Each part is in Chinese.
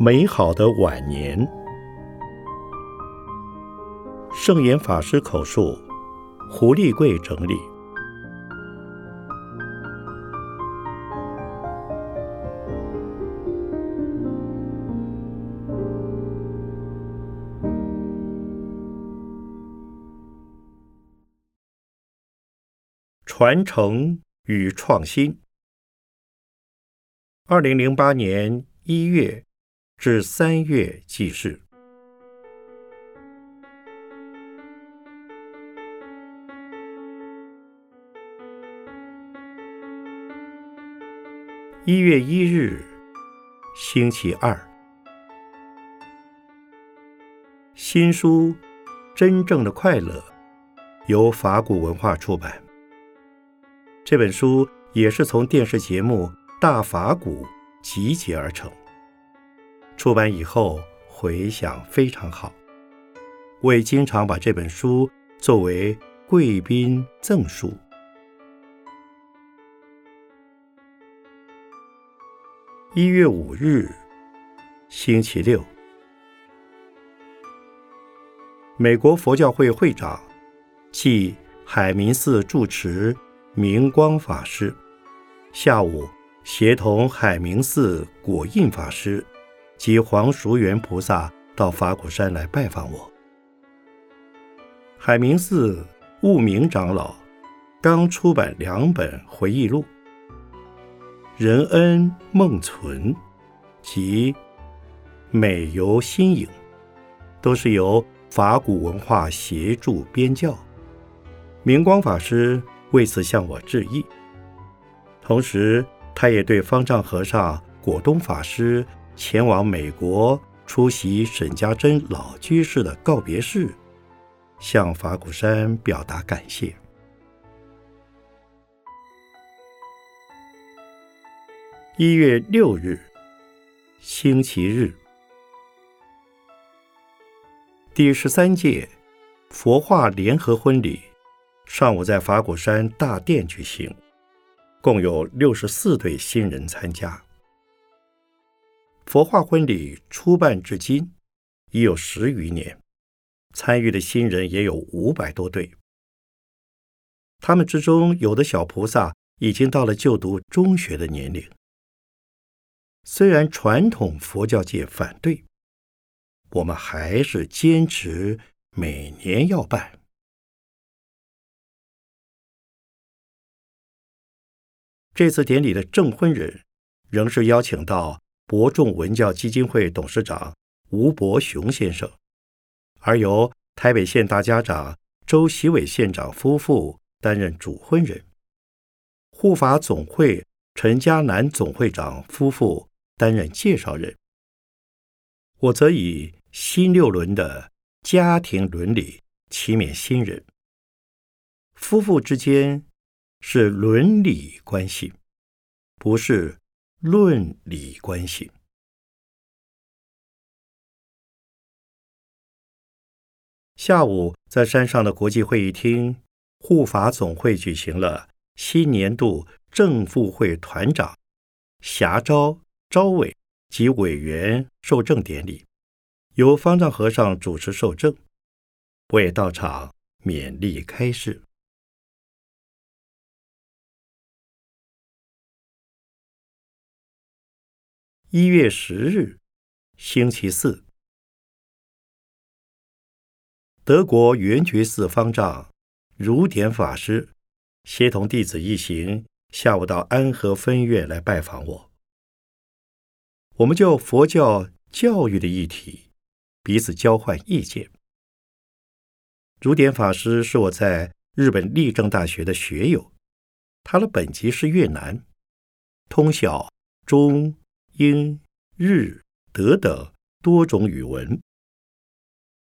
美好的晚年。圣严法师口述，胡立贵整理。传承与创新。二零零八年一月至三月记事。一月一日，星期二。新书《真正的快乐》由法古文化出版。这本书也是从电视节目《大法鼓》集结而成。出版以后回响非常好，我也经常把这本书作为贵宾赠书。一月五日，星期六，美国佛教会会长即海明寺住持。明光法师下午协同海明寺果印法师及黄淑元菩萨到法鼓山来拜访我。海明寺悟明长老刚出版两本回忆录，《仁恩梦存》及《美游新影》，都是由法鼓文化协助编校。明光法师。为此向我致意，同时他也对方丈和尚果东法师前往美国出席沈家珍老居士的告别式，向法鼓山表达感谢。一月六日，星期日，第十三届佛化联合婚礼。上午在法鼓山大殿举行，共有六十四对新人参加。佛化婚礼初办至今已有十余年，参与的新人也有五百多对。他们之中，有的小菩萨已经到了就读中学的年龄。虽然传统佛教界反对，我们还是坚持每年要办。这次典礼的证婚人仍是邀请到博众文教基金会董事长吴伯雄先生，而由台北县大家长周习伟县长夫妇担任主婚人，护法总会陈家南总会长夫妇担任介绍人，我则以新六轮的家庭伦理启勉新人，夫妇之间。是伦理关系，不是论理关系。下午在山上的国际会议厅，护法总会举行了新年度正副会团长辖招招委及委员受证典礼，由方丈和尚主持受证，我也到场勉励开示。一月十日，星期四，德国圆觉寺方丈如典法师协同弟子一行，下午到安和分院来拜访我。我们就佛教教育的议题彼此交换意见。如典法师是我在日本立正大学的学友，他的本籍是越南，通晓中。英、日、德等多种语文。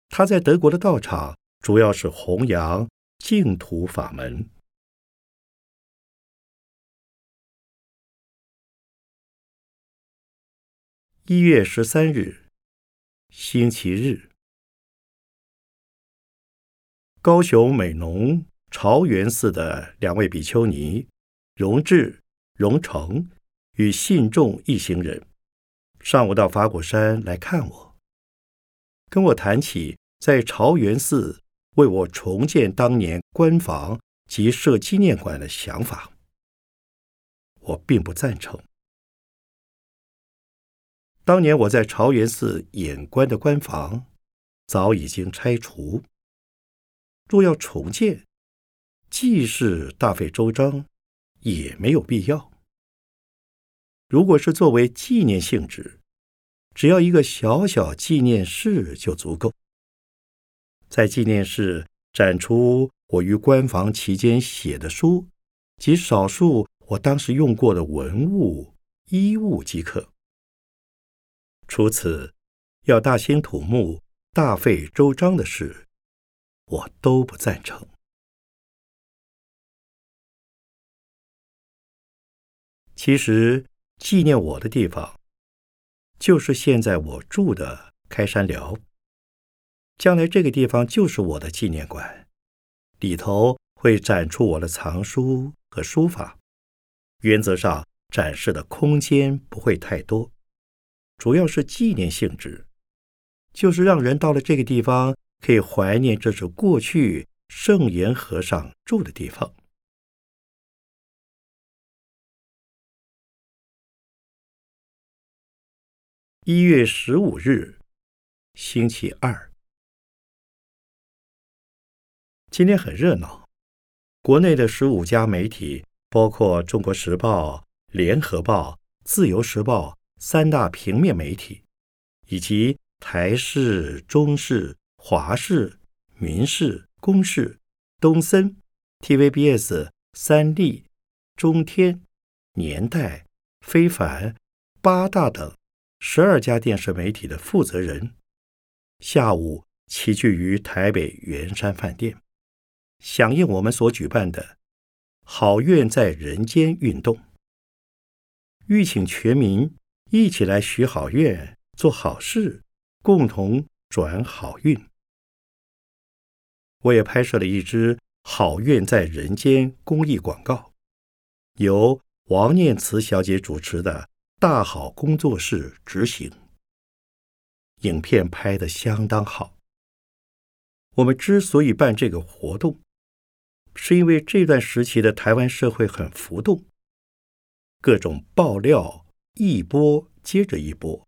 他在德国的道场主要是弘扬净土法门。一月十三日，星期日，高雄美浓朝元寺的两位比丘尼荣智、荣成。与信众一行人，上午到法鼓山来看我，跟我谈起在朝元寺为我重建当年官房及设纪念馆的想法。我并不赞成。当年我在朝元寺演官的官房早已经拆除，若要重建，既是大费周章，也没有必要。如果是作为纪念性质，只要一个小小纪念室就足够。在纪念室展出我于官房期间写的书及少数我当时用过的文物衣物即可。除此，要大兴土木、大费周章的事，我都不赞成。其实，纪念我的地方，就是现在我住的开山寮。将来这个地方就是我的纪念馆，里头会展出我的藏书和书法。原则上，展示的空间不会太多。主要是纪念性质，就是让人到了这个地方可以怀念这是过去圣严和尚住的地方。一月十五日，星期二，今天很热闹，国内的十五家媒体，包括《中国时报》《联合报》《自由时报》。三大平面媒体，以及台视、中视、华视、民视、公视、东森、TVBS、三立、中天、年代、非凡、八大等十二家电视媒体的负责人，下午齐聚于台北圆山饭店，响应我们所举办的“好愿在人间”运动，欲请全民。一起来许好愿，做好事，共同转好运。我也拍摄了一支“好愿在人间”公益广告，由王念慈小姐主持的大好工作室执行。影片拍得相当好。我们之所以办这个活动，是因为这段时期的台湾社会很浮动，各种爆料。一波接着一波，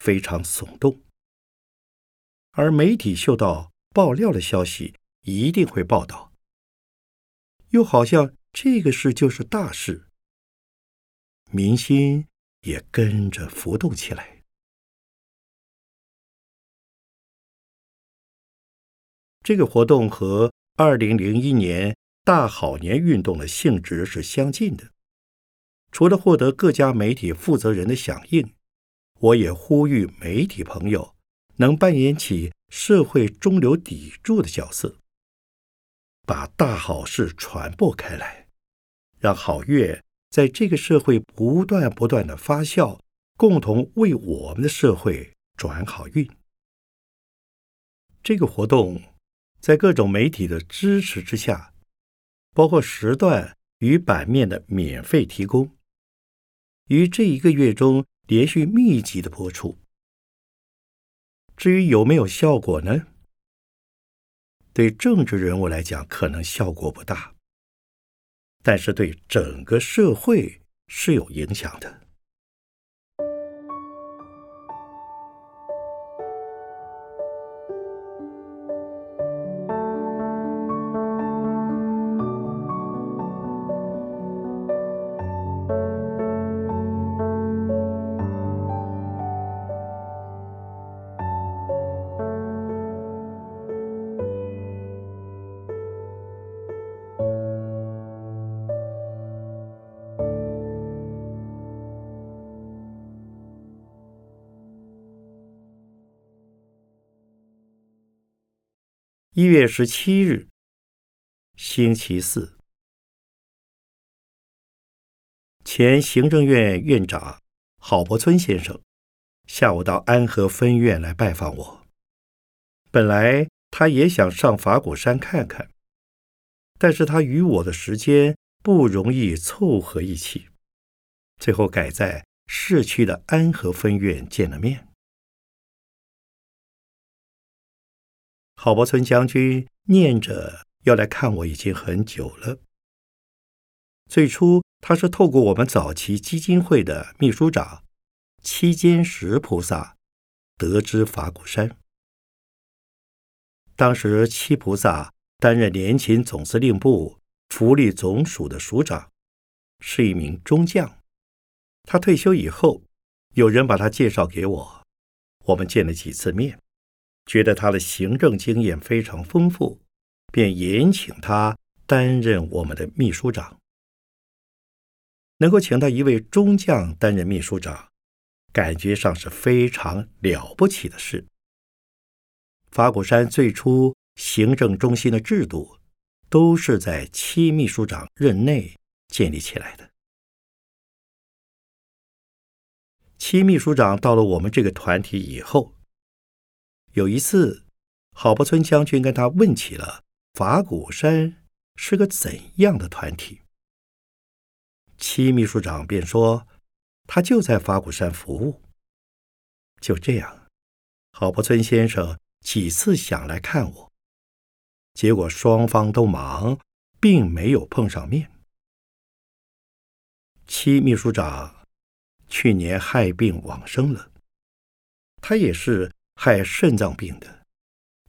非常耸动。而媒体嗅到爆料的消息，一定会报道，又好像这个事就是大事，民心也跟着浮动起来。这个活动和二零零一年大好年运动的性质是相近的。除了获得各家媒体负责人的响应，我也呼吁媒体朋友能扮演起社会中流砥柱的角色，把大好事传播开来，让好月在这个社会不断不断的发酵，共同为我们的社会转好运。这个活动在各种媒体的支持之下，包括时段与版面的免费提供。于这一个月中连续密集的播出。至于有没有效果呢？对政治人物来讲，可能效果不大，但是对整个社会是有影响的。一月十七日，星期四，前行政院院长郝柏村先生下午到安和分院来拜访我。本来他也想上法鼓山看看，但是他与我的时间不容易凑合一起，最后改在市区的安和分院见了面。郝伯村将军念着要来看我已经很久了。最初他是透过我们早期基金会的秘书长七间石菩萨得知法鼓山。当时七菩萨担任联勤总司令部福利总署的署长，是一名中将。他退休以后，有人把他介绍给我，我们见了几次面。觉得他的行政经验非常丰富，便延请他担任我们的秘书长。能够请到一位中将担任秘书长，感觉上是非常了不起的事。法鼓山最初行政中心的制度，都是在七秘书长任内建立起来的。七秘书长到了我们这个团体以后。有一次，郝伯村将军跟他问起了法鼓山是个怎样的团体，戚秘书长便说他就在法鼓山服务。就这样，郝伯村先生几次想来看我，结果双方都忙，并没有碰上面。戚秘书长去年害病往生了，他也是。害肾脏病的，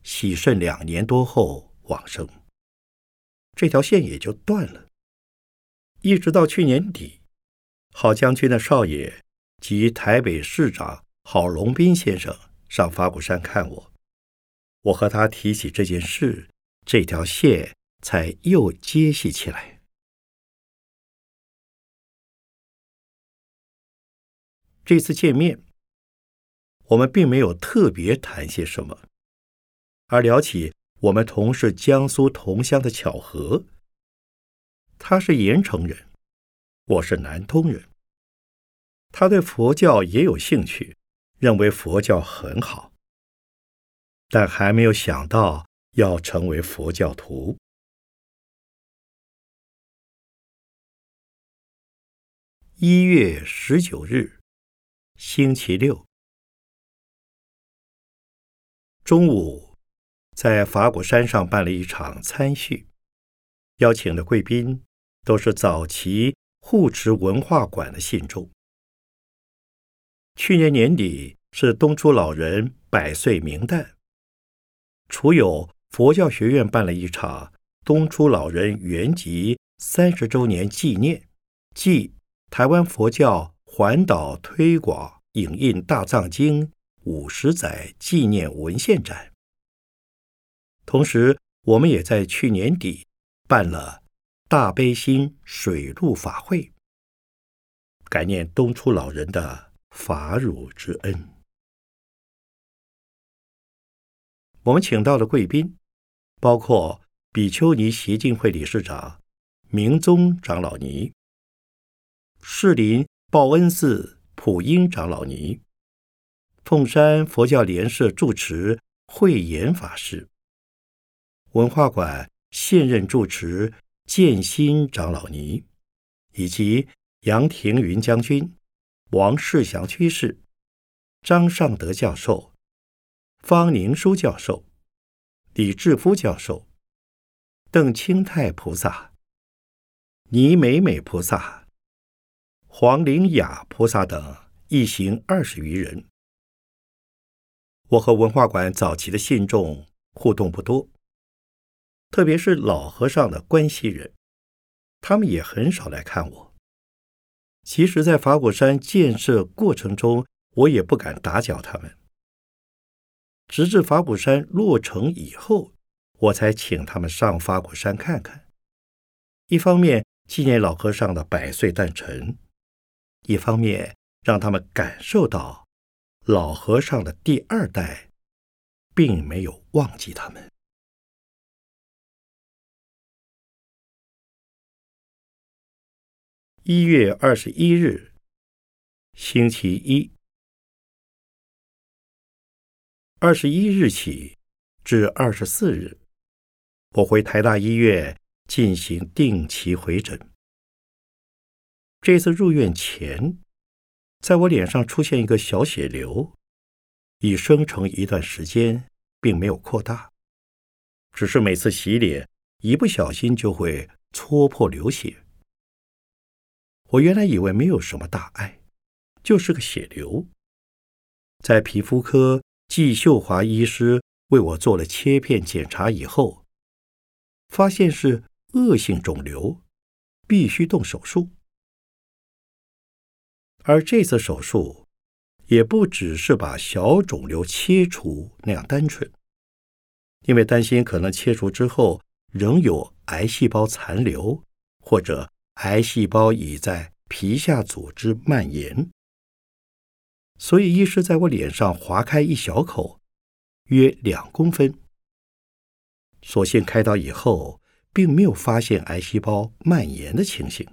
洗肾两年多后往生，这条线也就断了。一直到去年底，郝将军的少爷及台北市长郝龙斌先生上法鼓山看我，我和他提起这件事，这条线才又接系起来。这次见面。我们并没有特别谈些什么，而聊起我们同是江苏同乡的巧合。他是盐城人，我是南通人。他对佛教也有兴趣，认为佛教很好，但还没有想到要成为佛教徒。一月十九日，星期六。中午，在法鼓山上办了一场参叙，邀请的贵宾都是早期护持文化馆的信众。去年年底是东初老人百岁冥诞，除有佛教学院办了一场东初老人圆寂三十周年纪念暨台湾佛教环岛推广影印大藏经。五十载纪念文献展。同时，我们也在去年底办了大悲心水陆法会，感念东初老人的法乳之恩。我们请到的贵宾包括比丘尼协进会理事长明宗长老尼、士林报恩寺普音长老尼。凤山佛教联社住持慧严法师，文化馆现任住持建新长老尼，以及杨庭云将军、王世祥居士、张尚德教授、方宁书教授、李志夫教授、邓清泰菩萨、倪美美菩萨、黄灵雅菩萨等一行二十余人。我和文化馆早期的信众互动不多，特别是老和尚的关系人，他们也很少来看我。其实，在法鼓山建设过程中，我也不敢打搅他们。直至法鼓山落成以后，我才请他们上法鼓山看看。一方面纪念老和尚的百岁诞辰，一方面让他们感受到。老和尚的第二代并没有忘记他们。一月二十一日，星期一。二十一日起至二十四日，我回台大医院进行定期回诊。这次入院前。在我脸上出现一个小血瘤，已生成一段时间，并没有扩大，只是每次洗脸一不小心就会戳破流血。我原来以为没有什么大碍，就是个血瘤。在皮肤科季秀华医师为我做了切片检查以后，发现是恶性肿瘤，必须动手术。而这次手术也不只是把小肿瘤切除那样单纯，因为担心可能切除之后仍有癌细胞残留，或者癌细胞已在皮下组织蔓延。所以，医师在我脸上划开一小口，约两公分。所幸开刀以后，并没有发现癌细胞蔓延的情形。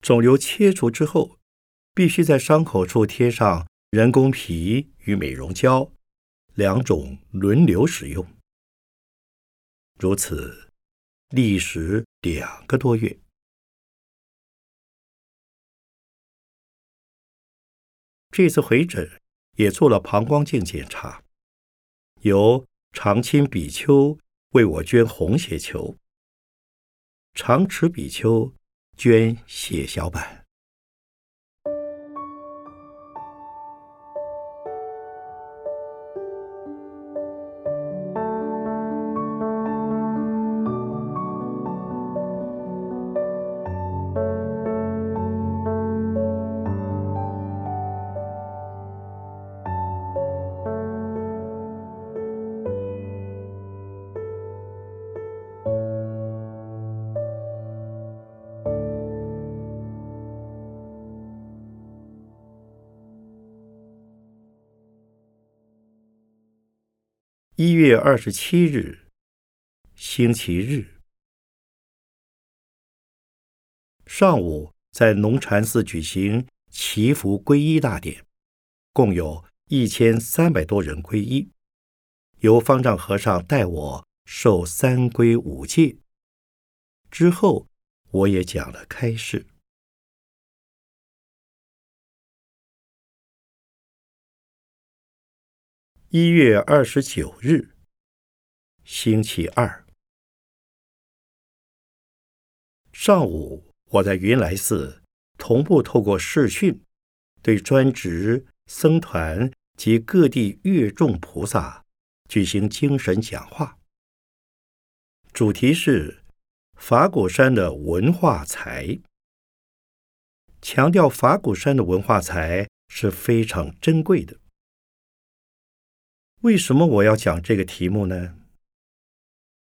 肿瘤切除之后，必须在伤口处贴上人工皮与美容胶，两种轮流使用。如此，历时两个多月。这次回诊也做了膀胱镜检查，由长青比丘为我捐红血球，长池比丘捐血小板。一月二十七日，星期日上午，在龙禅寺举行祈福皈依大典，共有一千三百多人皈依。由方丈和尚带我受三皈五戒，之后我也讲了开示。一月二十九日，星期二上午，我在云来寺同步透过视讯，对专职僧团及各地乐众菩萨举行精神讲话，主题是法鼓山的文化财，强调法鼓山的文化财是非常珍贵的。为什么我要讲这个题目呢？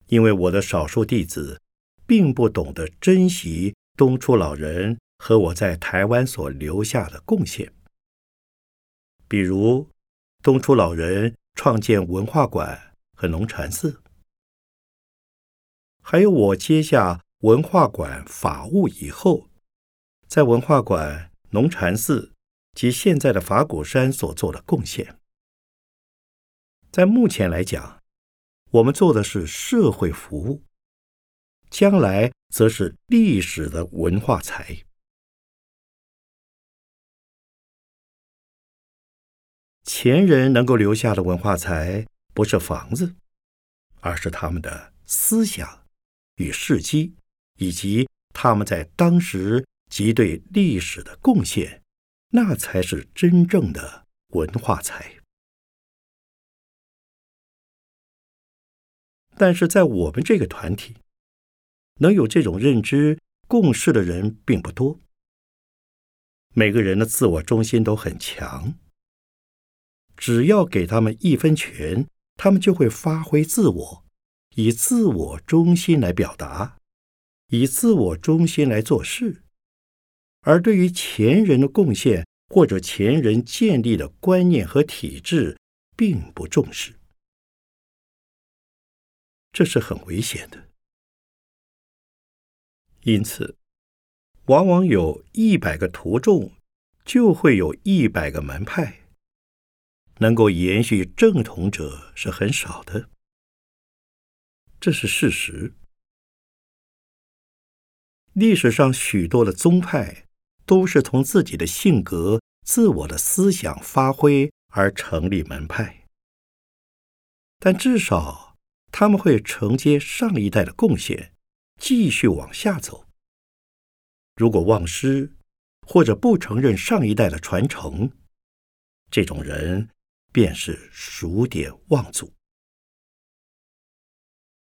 因为我的少数弟子并不懂得珍惜东初老人和我在台湾所留下的贡献，比如东初老人创建文化馆和龙禅寺，还有我接下文化馆法务以后，在文化馆、龙禅寺及现在的法鼓山所做的贡献。在目前来讲，我们做的是社会服务，将来则是历史的文化财。前人能够留下的文化财，不是房子，而是他们的思想与事迹，以及他们在当时及对历史的贡献，那才是真正的文化财。但是在我们这个团体，能有这种认知共识的人并不多。每个人的自我中心都很强，只要给他们一分权，他们就会发挥自我，以自我中心来表达，以自我中心来做事，而对于前人的贡献或者前人建立的观念和体制，并不重视。这是很危险的，因此，往往有一百个徒众，就会有一百个门派。能够延续正统者是很少的，这是事实。历史上许多的宗派都是从自己的性格、自我的思想发挥而成立门派，但至少他们会承接上一代的贡献，继续往下走。如果忘失，或者不承认上一代的传承，这种人便是数典忘祖。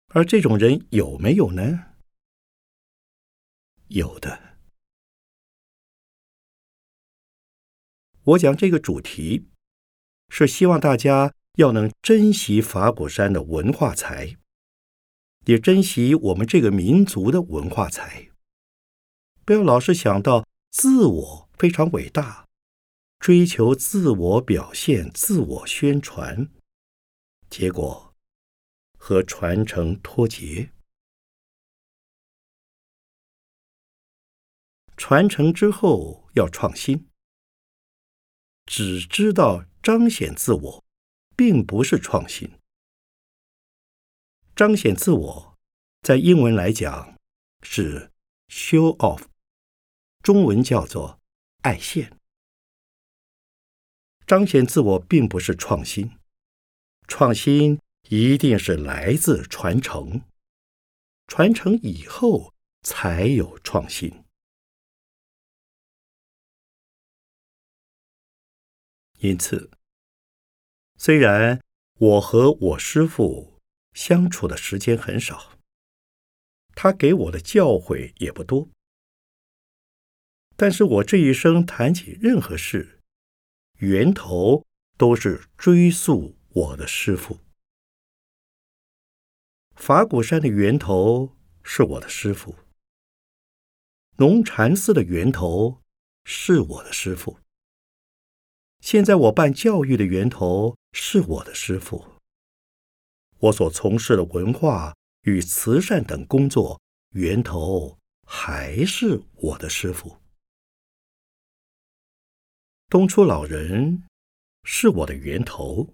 而这种人有没有呢？有的。我讲这个主题，是希望大家要能珍惜法鼓山的文化财，也珍惜我们这个民族的文化财。不要老是想到自我非常伟大，追求自我表现、自我宣传，结果。和传承脱节，传承之后要创新。只知道彰显自我，并不是创新。彰显自我，在英文来讲是 show off，中文叫做爱现。彰显自我并不是创新，创新。一定是来自传承，传承以后才有创新。因此，虽然我和我师父相处的时间很少，他给我的教诲也不多，但是我这一生谈起任何事，源头都是追溯我的师父。法鼓山的源头是我的师傅，龙禅寺的源头是我的师傅。现在我办教育的源头是我的师傅，我所从事的文化与慈善等工作源头还是我的师傅。东初老人是我的源头，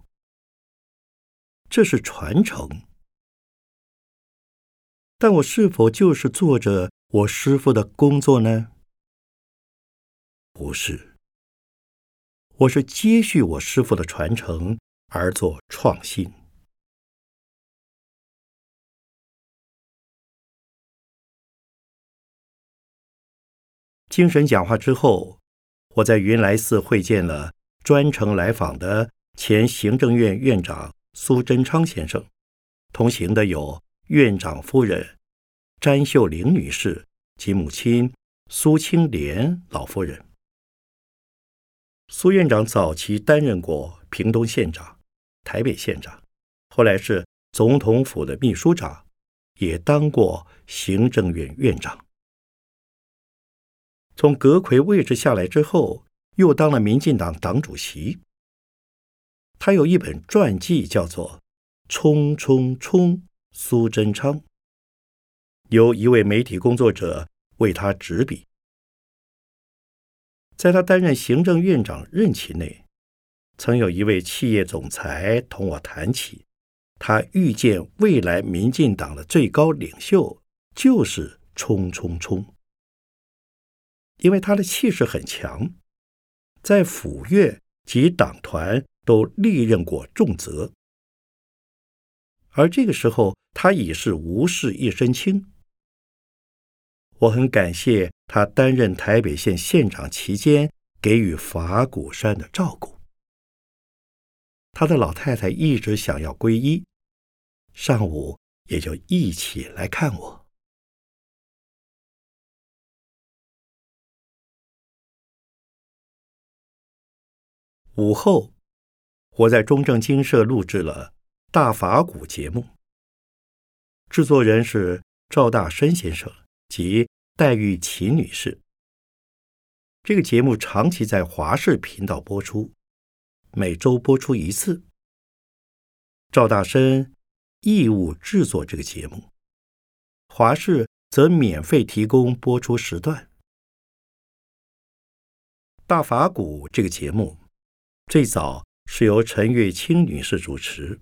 这是传承。但我是否就是做着我师傅的工作呢？不是，我是接续我师傅的传承而做创新。精神讲话之后，我在云来寺会见了专程来访的前行政院院长苏贞昌先生，同行的有。院长夫人詹秀玲女士及母亲苏清莲老夫人。苏院长早期担任过屏东县长、台北县长，后来是总统府的秘书长，也当过行政院院长。从阁魁位置下来之后，又当了民进党党主席。他有一本传记，叫做《冲冲冲》。苏贞昌由一位媒体工作者为他执笔。在他担任行政院长任期内，曾有一位企业总裁同我谈起，他预见未来民进党的最高领袖就是冲冲冲，因为他的气势很强，在府院及党团都历任过重责。而这个时候，他已是无事一身轻。我很感谢他担任台北县县长期间给予法鼓山的照顾。他的老太太一直想要皈依，上午也就一起来看我。午后，我在中正精舍录制了。大法鼓节目，制作人是赵大生先生及戴玉琴女士。这个节目长期在华视频道播出，每周播出一次。赵大生义务制作这个节目，华视则免费提供播出时段。大法鼓这个节目最早是由陈月清女士主持。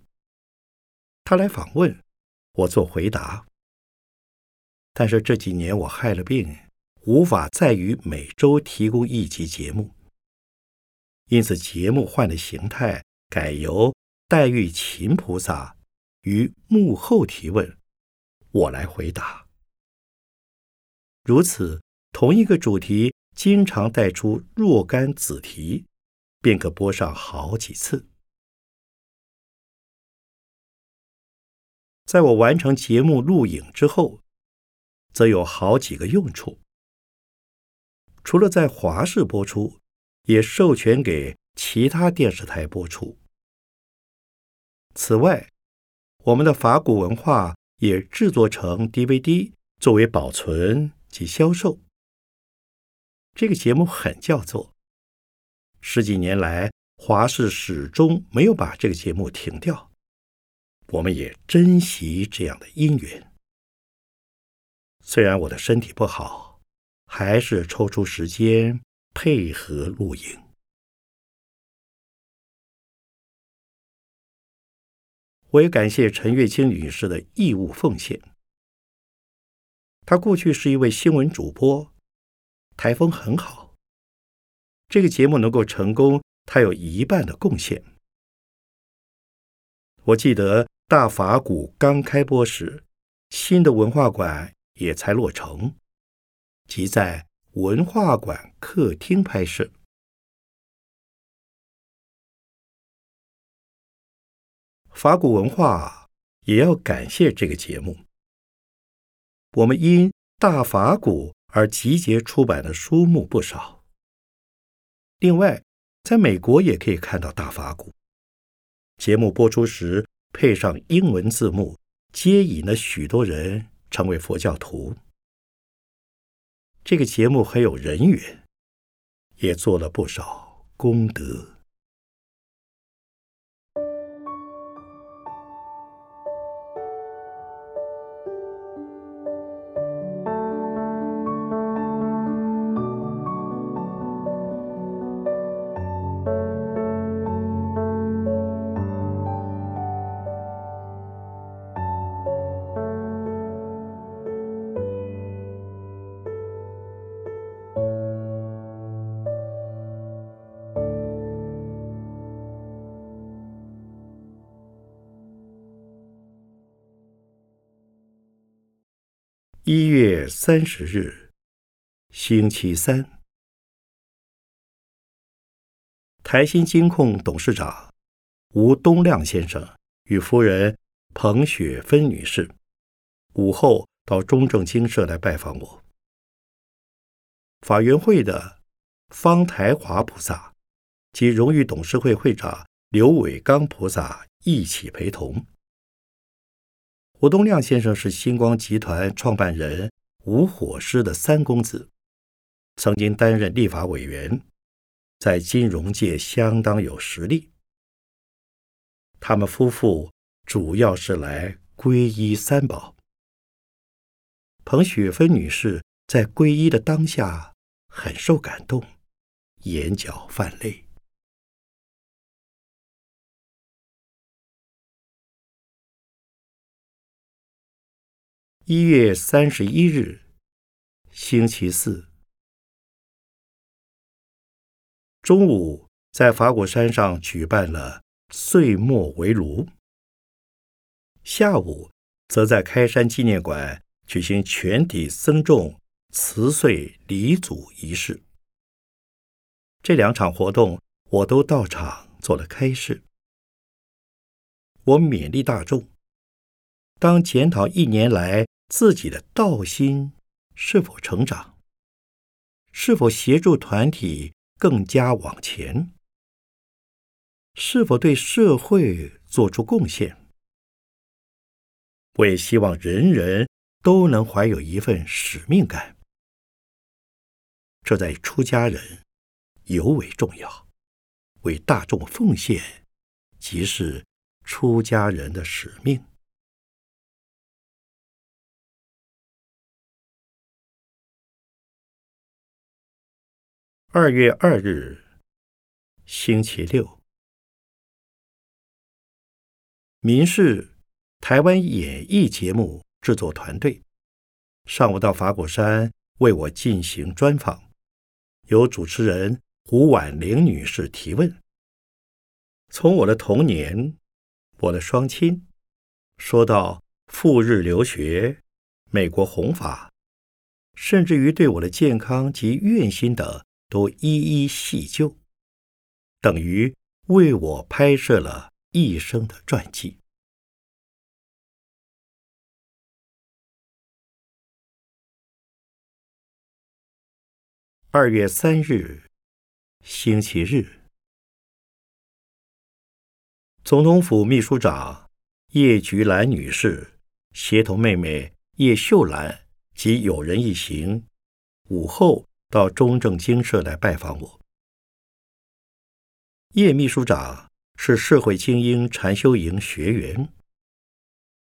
她来访问，我做回答。但是这几年我害了病，无法再于每周提供一集节目，因此节目换了形态，改由黛玉秦菩萨于幕后提问，我来回答。如此，同一个主题经常带出若干子题，便可播上好几次。在我完成节目录影之后，则有好几个用处。除了在华视播出，也授权给其他电视台播出。此外，我们的法古文化也制作成 DVD 作为保存及销售。这个节目很叫座，十几年来华视始终没有把这个节目停掉。我们也珍惜这样的因缘。虽然我的身体不好。还是抽出时间配合录影。我也感谢陈月清女士的义务奉献。她过去是一位新闻主播，台风很好。这个节目能够成功，她有一半的贡献。我记得大法鼓刚开播时，新的文化馆也才落成。即在文化馆客厅拍摄。法古文化也要感谢这个节目。我们因大法古而集结出版的书目不少。另外，在美国也可以看到大法古节目播出时配上英文字幕，接引了许多人成为佛教徒。这个节目很有人缘，也做了不少功德。一月三十日，星期三，台新金控董事长吴东亮先生与夫人彭雪芬女士午后到中正精舍来拜访我。法援会的方台华菩萨及荣誉董事会会长刘伟刚菩萨一起陪同。吴东亮先生是星光集团创办人吴火狮的三公子，曾经担任立法委员，在金融界相当有实力。他们夫妇主要是来皈依三宝。彭雪芬女士在皈依的当下很受感动，眼角泛泪。一月三十一日，星期四中午，在法鼓山上举办了岁末围炉。下午，则在开山纪念馆举行全体僧众辞岁礼祖仪式。这两场活动，我都到场做了开示。我勉励大众，当检讨一年来。自己的道心是否成长？是否协助团体更加往前？是否对社会做出贡献？我也希望人人都能怀有一份使命感，这在出家人尤为重要。为大众奉献，即是出家人的使命。二月二日，星期六，民视台湾演艺节目制作团队上午到法鼓山为我进行专访，由主持人胡婉玲女士提问。从我的童年，我的双亲，说到赴日留学、美国弘法，甚至于对我的健康及愿心等，都一一细究，等于为我拍摄了一生的传记。二月三日，星期日，总统府秘书长叶菊兰女士协同妹妹叶秀兰及友人一行，午后到中正精舍来拜访我。叶秘书长是社会精英禅修营学员，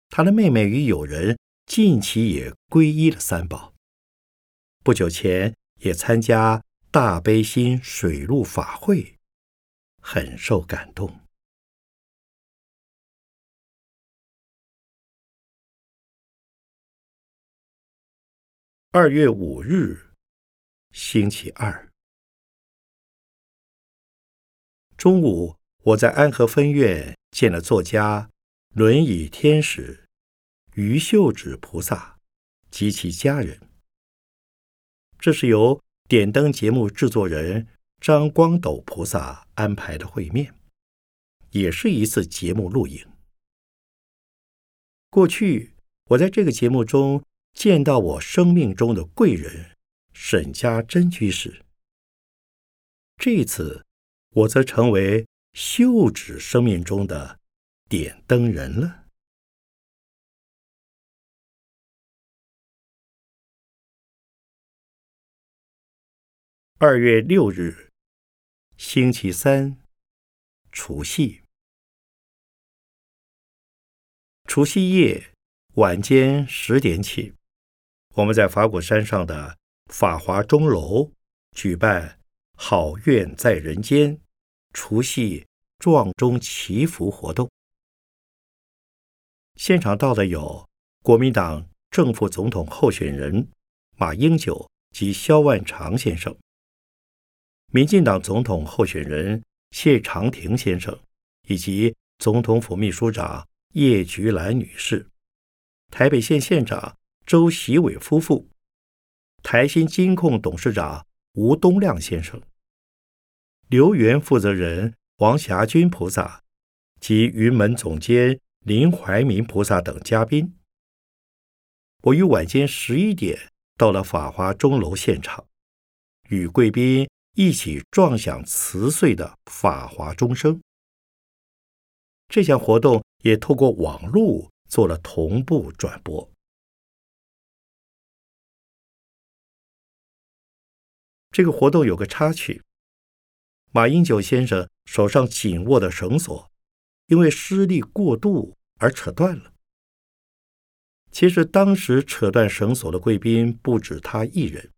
他的妹妹与友人近期也皈依了三宝，不久前。也参加大悲心水陆法会，很受感动。二月五日，星期二中午，我在安和分院见了作家轮椅天使于秀智菩萨及其家人。这是由点灯节目制作人张光斗菩萨安排的会面，也是一次节目录影。过去我在这个节目中见到我生命中的贵人沈家珍居士，这次我则成为秀指生命中的点灯人了。二月六日，星期三，除夕。除夕夜晚间十点起，我们在法鼓山上的法华钟楼举办“好愿在人间”除夕撞钟祈福活动。现场到的有国民党正副总统候选人马英九及萧万长先生。民进党总统候选人谢长廷先生，以及总统府秘书长叶菊兰女士，台北县县长周习伟夫妇，台新金控董事长吴东亮先生，留园负责人王霞君菩萨及云门总监林怀民菩萨等嘉宾。我于晚间十一点到了法华钟楼现场，与贵宾。一起撞响辞岁的法华钟声。这项活动也透过网络做了同步转播。这个活动有个插曲：马英九先生手上紧握的绳索，因为施力过度而扯断了。其实当时扯断绳索的贵宾不止他一人。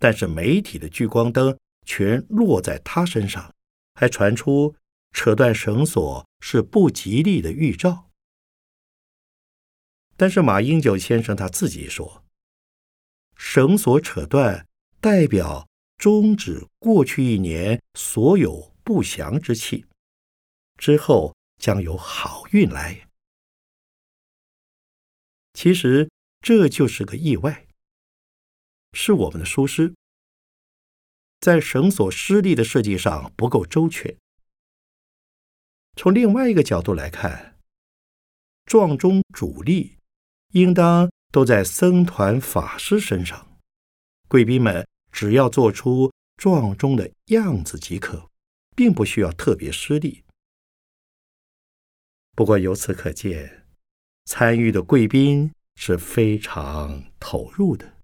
但是媒体的聚光灯全落在他身上，还传出扯断绳索是不吉利的预兆。但是马英九先生他自己说，绳索扯断代表终止过去一年所有不祥之气，之后将有好运来。其实这就是个意外。是我们的疏失，在绳索施力的设计上不够周全。从另外一个角度来看，撞钟主力应当都在僧团法师身上，贵宾们只要做出撞钟的样子即可，并不需要特别施力。不过由此可见，参与的贵宾是非常投入的。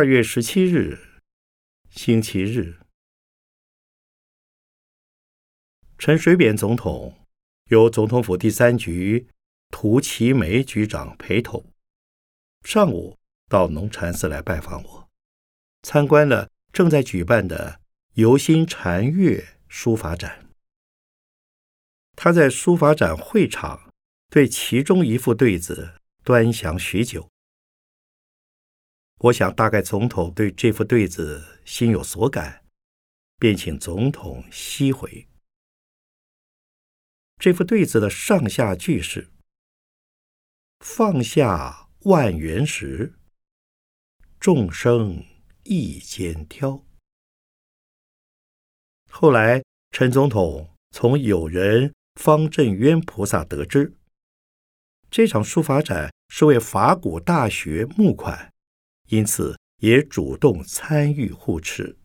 二月十七日，星期日，陈水扁总统由总统府第三局涂其梅局长陪同，上午到龙禅寺来拜访我，参观了正在举办的游心禅悦书法展。他在书法展会场对其中一副对子端详许久。我想，大概总统对这副对子心有所感，便请总统吸回。这副对子的上下句是：“放下万缘时，众生一肩挑。”后来，陈总统从友人方振渊菩萨得知，这场书法展是为法鼓大学募款。因此，也主动参与护持。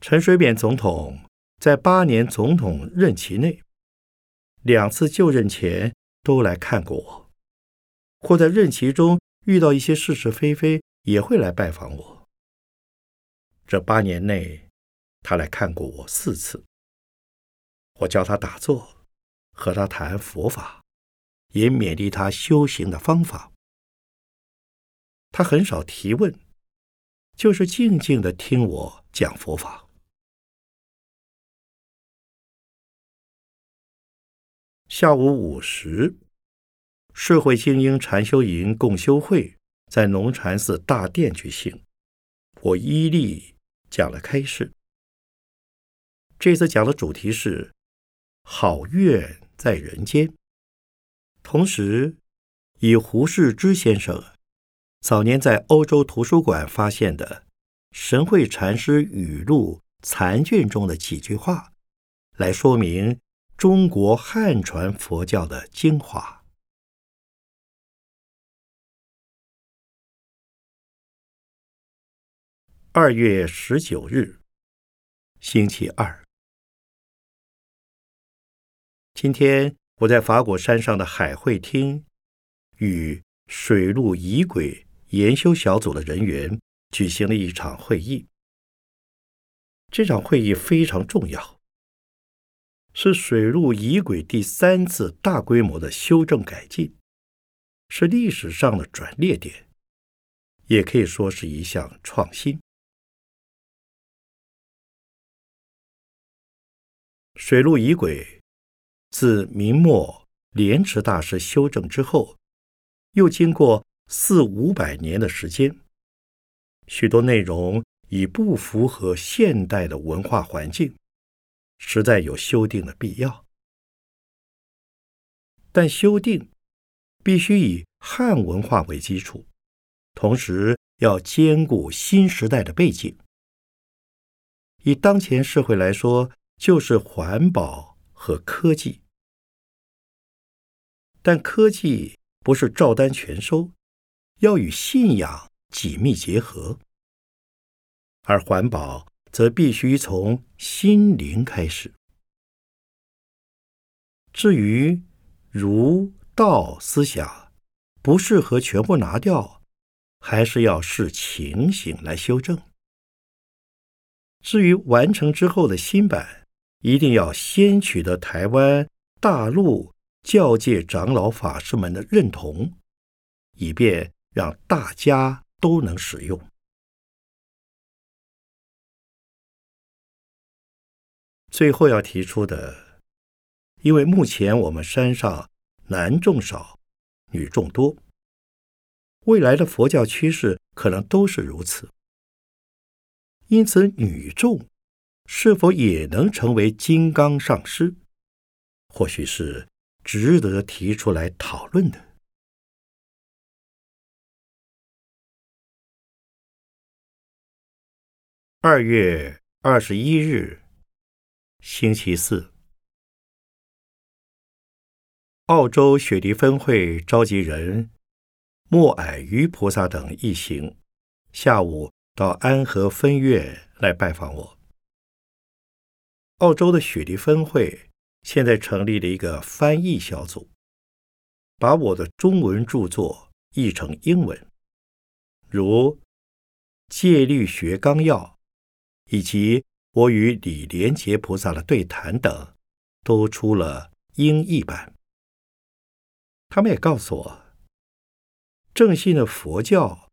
陈水扁总统在八年总统任期内，两次就任前都来看过我，或在任期中遇到一些是是非非，也会来拜访我。这八年内，他来看过我四次。我教他打坐，和他谈佛法。也勉励他修行的方法。他很少提问，就是静静的听我讲佛法。下午五时，社会精英禅修营共修会在龙禅寺大殿举行，我依例讲了开示。这次讲的主题是“好愿在人间”。同时，以胡适之先生早年在欧洲图书馆发现的神会禅师语录残卷中的几句话，来说明中国汉传佛教的精华。二月十九日，星期二，今天。我在法果山上的海会厅，与水陆仪轨研修小组的人员举行了一场会议。这场会议非常重要，是水陆仪轨第三次大规模的修正改进，是历史上的转捩点，也可以说是一项创新。水陆仪轨。自明末莲池大师修正之后，又经过四五百年的时间，许多内容已不符合现代的文化环境，实在有修订的必要。但修订必须以汉文化为基础，同时要兼顾新时代的背景。以当前社会来说，就是环保。和科技，但科技不是照单全收，要与信仰紧密结合；而环保则必须从心灵开始。至于儒道思想不适合全部拿掉，还是要视情形来修正。至于完成之后的新版。一定要先取得台湾、大陆教界长老法师们的认同，以便让大家都能使用。最后要提出的，因为目前我们山上男众少，女众多，未来的佛教趋势可能都是如此，因此女众。是否也能成为金刚上师？或许是值得提出来讨论的。二月二十一日，星期四，澳洲雪梨分会召集人莫矮鱼菩萨等一行，下午到安和分院来拜访我。澳洲的雪梨分会现在成立了一个翻译小组，把我的中文著作译成英文，如《戒律学纲要》以及我与李连杰菩萨的对谈等，都出了英译版。他们也告诉我，正信的佛教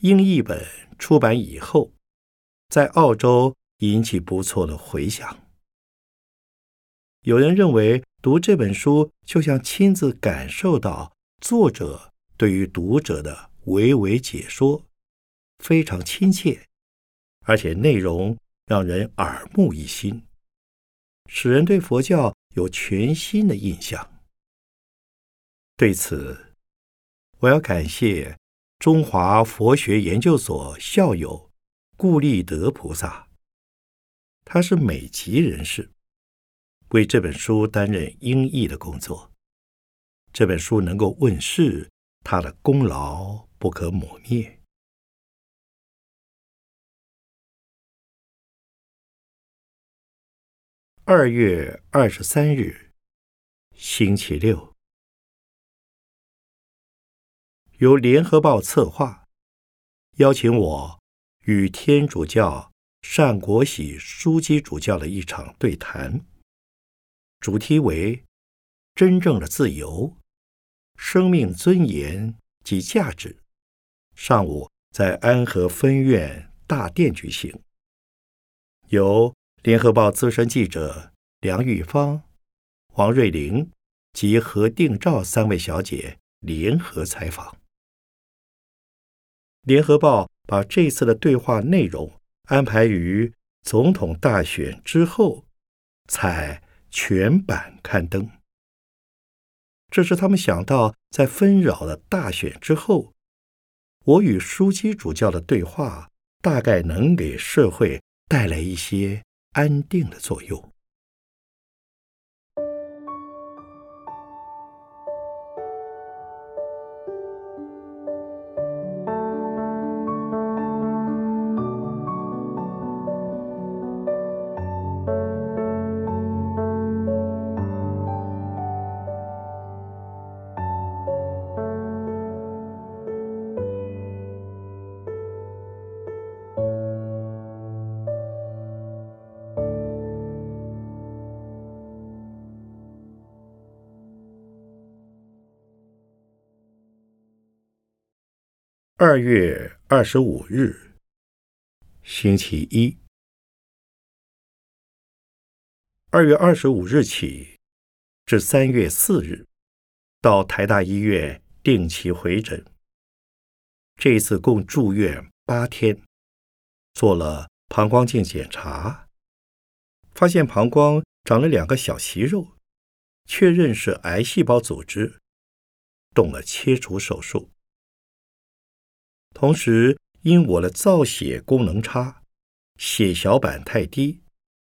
英译本出版以后，在澳洲引起不错的回响。有人认为读这本书就像亲自感受到作者对于读者的娓娓解说，非常亲切，而且内容让人耳目一新，使人对佛教有全新的印象。对此，我要感谢中华佛学研究所校友顾立德菩萨，他是美籍人士。为这本书担任英译的工作，这本书能够问世，他的功劳不可抹灭。二月二十三日，星期六，由联合报策划，邀请我与天主教单国喜枢机主教的一场对谈。主题为“真正的自由、生命尊严及价值”。上午在安和分院大殿举行，由联合报资深记者梁玉芳、王瑞玲及何定照三位小姐联合采访。联合报把这次的对话内容安排于总统大选之后，采。全版刊登。这是他们想到，在纷扰的大选之后，我与枢机主教的对话，大概能给社会带来一些安定的作用。二月二十五日，星期一。二月二十五日起至三月四日，到台大医院定期回诊。这一次共住院八天，做了膀胱镜检查，发现膀胱长了两个小息肉，确认是癌细胞组织，动了切除手术。同时，因我的造血功能差，血小板太低，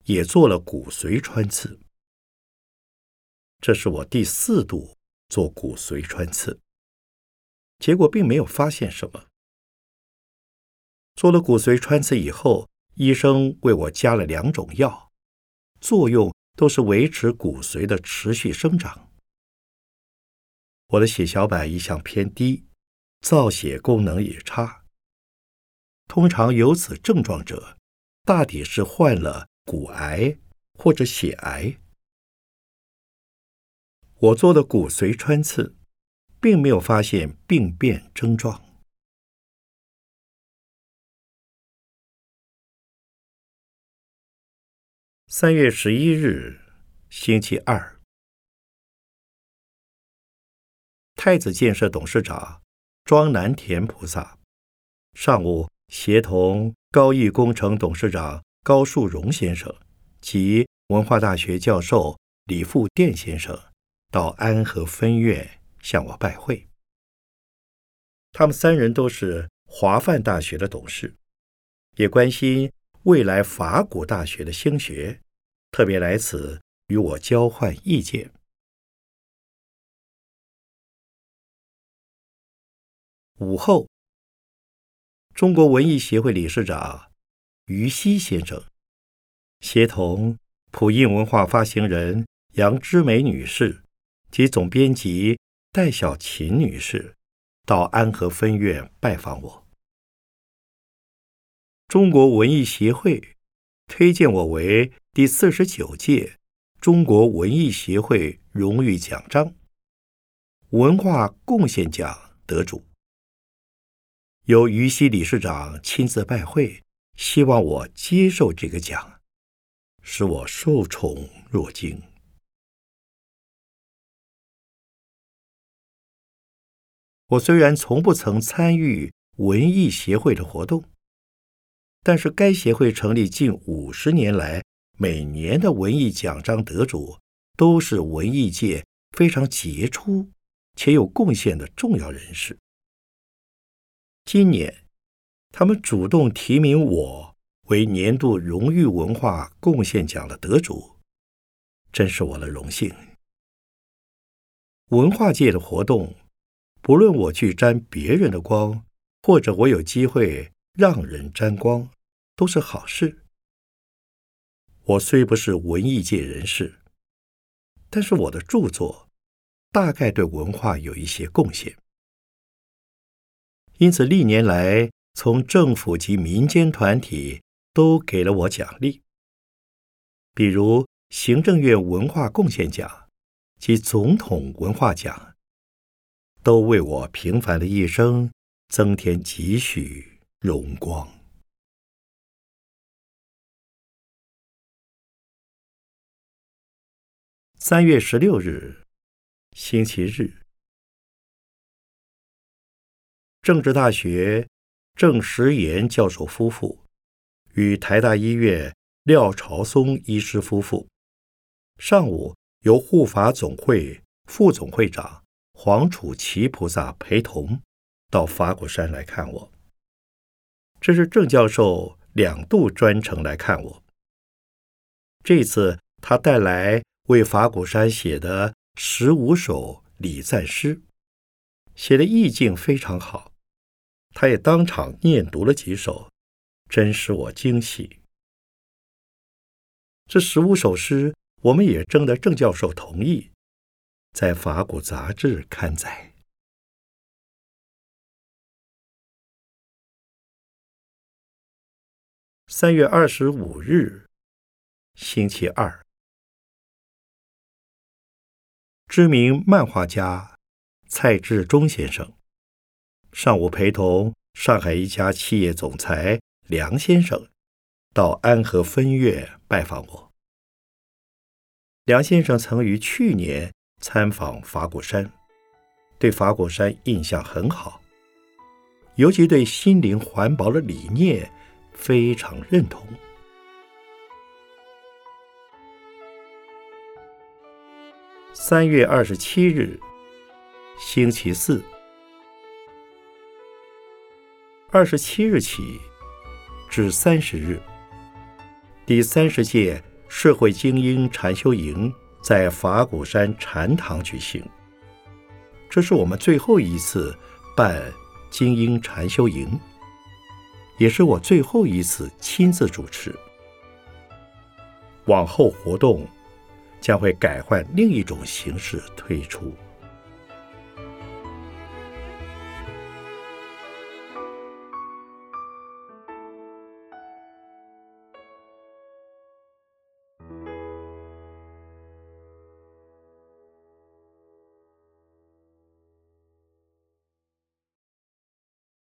也做了骨髓穿刺。这是我第四度做骨髓穿刺，结果并没有发现什么。做了骨髓穿刺以后，医生为我加了两种药，作用都是维持骨髓的持续生长。我的血小板一向偏低。造血功能也差，通常有此症状者，大抵是患了骨癌或者血癌。我做的骨髓穿刺，并没有发现病变症状。三月十一日，星期二，太子建设董事长。庄南田菩萨上午协同高义工程董事长高树荣先生及文化大学教授李富殿先生到安和分院向我拜会。他们三人都是华范大学的董事，也关心未来法古大学的兴学，特别来此与我交换意见。午后，中国文艺协会理事长于西先生协同普印文化发行人杨之梅女士及总编辑戴小琴女士到安和分院拜访我。中国文艺协会推荐我为第四十九届中国文艺协会荣誉奖章文化贡献奖得主。由于西理事长亲自拜会，希望我接受这个奖，使我受宠若惊。我虽然从不曾参与文艺协会的活动，但是该协会成立近五十年来，每年的文艺奖章得主都是文艺界非常杰出且有贡献的重要人士。今年，他们主动提名我为年度荣誉文化贡献奖的得主，真是我的荣幸。文化界的活动。不论我去沾别人的光，或者我有机会让人沾光，都是好事。我虽不是文艺界人士，但是我的著作大概对文化有一些贡献，因此历年来从政府及民间团体都给了我奖励，比如行政院文化贡献奖及总统文化奖。都为我平凡的一生增添几许荣光。三月十六日，星期日，政治大学郑时岩教授夫妇与台大医院廖朝松医师夫妇，上午由护法总会副总会长。黄楚奇菩萨陪同到法鼓山来看我。这是郑教授两度专程来看我。这次他带来为法鼓山写的十五首礼赞诗，写的意境非常好。他也当场念读了几首，真使我惊喜。这十五首诗，我们也征得郑教授同意。在法古杂志刊载。三月二十五日，星期二，知名漫画家蔡志忠先生上午陪同上海一家企业总裁梁先生到安和分院拜访我。梁先生曾于去年。参访法鼓山，对法鼓山印象很好，尤其对心灵环保的理念非常认同。三月二十七日，星期四，二十七日起至三十日，第三十届社会精英禅修营。在法鼓山禅堂举行，这是我们最后一次办精英禅修营，也是我最后一次亲自主持。往后活动将会改换另一种形式推出。